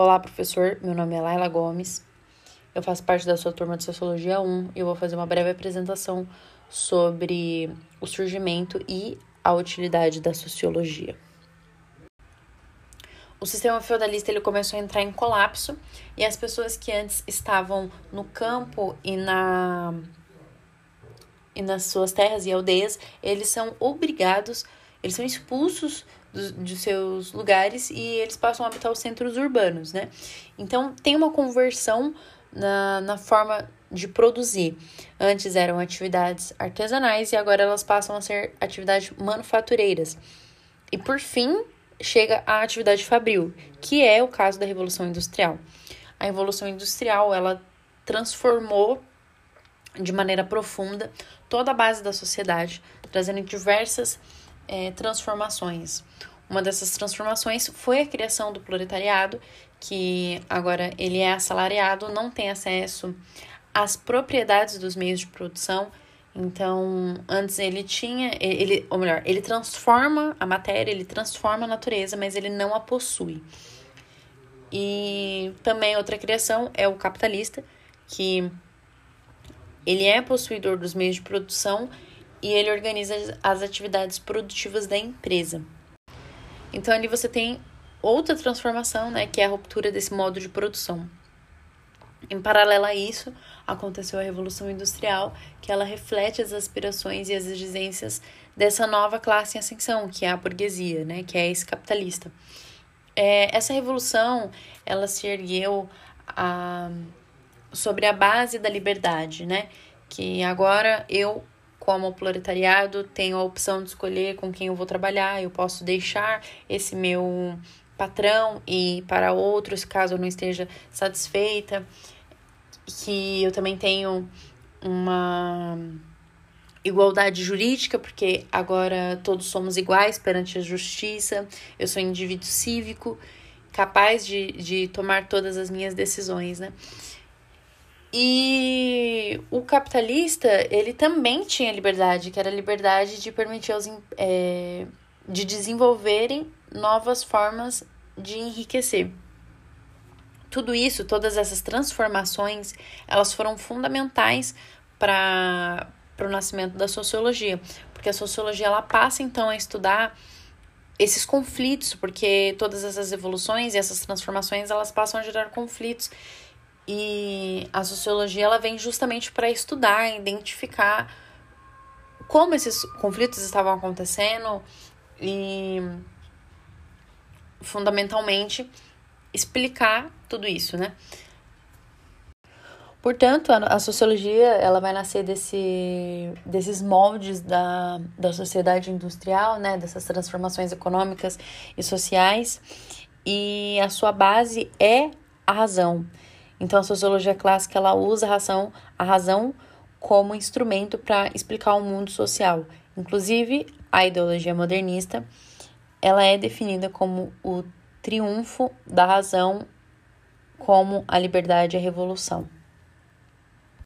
Olá, professor. Meu nome é Laila Gomes. Eu faço parte da sua turma de Sociologia 1 e eu vou fazer uma breve apresentação sobre o surgimento e a utilidade da sociologia. O sistema feudalista ele começou a entrar em colapso e as pessoas que antes estavam no campo e na e nas suas terras e aldeias, eles são obrigados, eles são expulsos de seus lugares e eles passam a habitar os centros urbanos, né? Então tem uma conversão na, na forma de produzir. Antes eram atividades artesanais e agora elas passam a ser atividades manufatureiras. E por fim, chega a atividade fabril, que é o caso da Revolução Industrial. A Revolução Industrial, ela transformou de maneira profunda toda a base da sociedade, trazendo diversas é, transformações. Uma dessas transformações foi a criação do proletariado, que agora ele é assalariado, não tem acesso às propriedades dos meios de produção. Então, antes ele tinha, ele, ou melhor, ele transforma a matéria, ele transforma a natureza, mas ele não a possui. E também outra criação é o capitalista, que ele é possuidor dos meios de produção e ele organiza as atividades produtivas da empresa. Então ali você tem outra transformação, né, que é a ruptura desse modo de produção. Em paralelo a isso, aconteceu a Revolução Industrial, que ela reflete as aspirações e as exigências dessa nova classe em ascensão, que é a burguesia, né, que é esse capitalista. É, essa revolução, ela se ergueu a, sobre a base da liberdade, né, que agora eu como proletariado, tenho a opção de escolher com quem eu vou trabalhar, eu posso deixar esse meu patrão e para outros, caso eu não esteja satisfeita, que eu também tenho uma igualdade jurídica, porque agora todos somos iguais perante a justiça, eu sou um indivíduo cívico, capaz de, de tomar todas as minhas decisões, né? E o capitalista, ele também tinha liberdade, que era a liberdade de permitir aos, é, de desenvolverem novas formas de enriquecer. Tudo isso, todas essas transformações, elas foram fundamentais para o nascimento da sociologia, porque a sociologia ela passa então a estudar esses conflitos, porque todas essas evoluções e essas transformações elas passam a gerar conflitos e a sociologia ela vem justamente para estudar, identificar como esses conflitos estavam acontecendo e fundamentalmente explicar tudo isso, né? Portanto, a, sociologia ela vai nascer desse, desses moldes da, da sociedade industrial, né? Dessas transformações econômicas e sociais e a sua base é a razão. Então, a sociologia clássica ela usa a razão, a razão como instrumento para explicar o mundo social. Inclusive, a ideologia modernista ela é definida como o triunfo da razão como a liberdade e a revolução.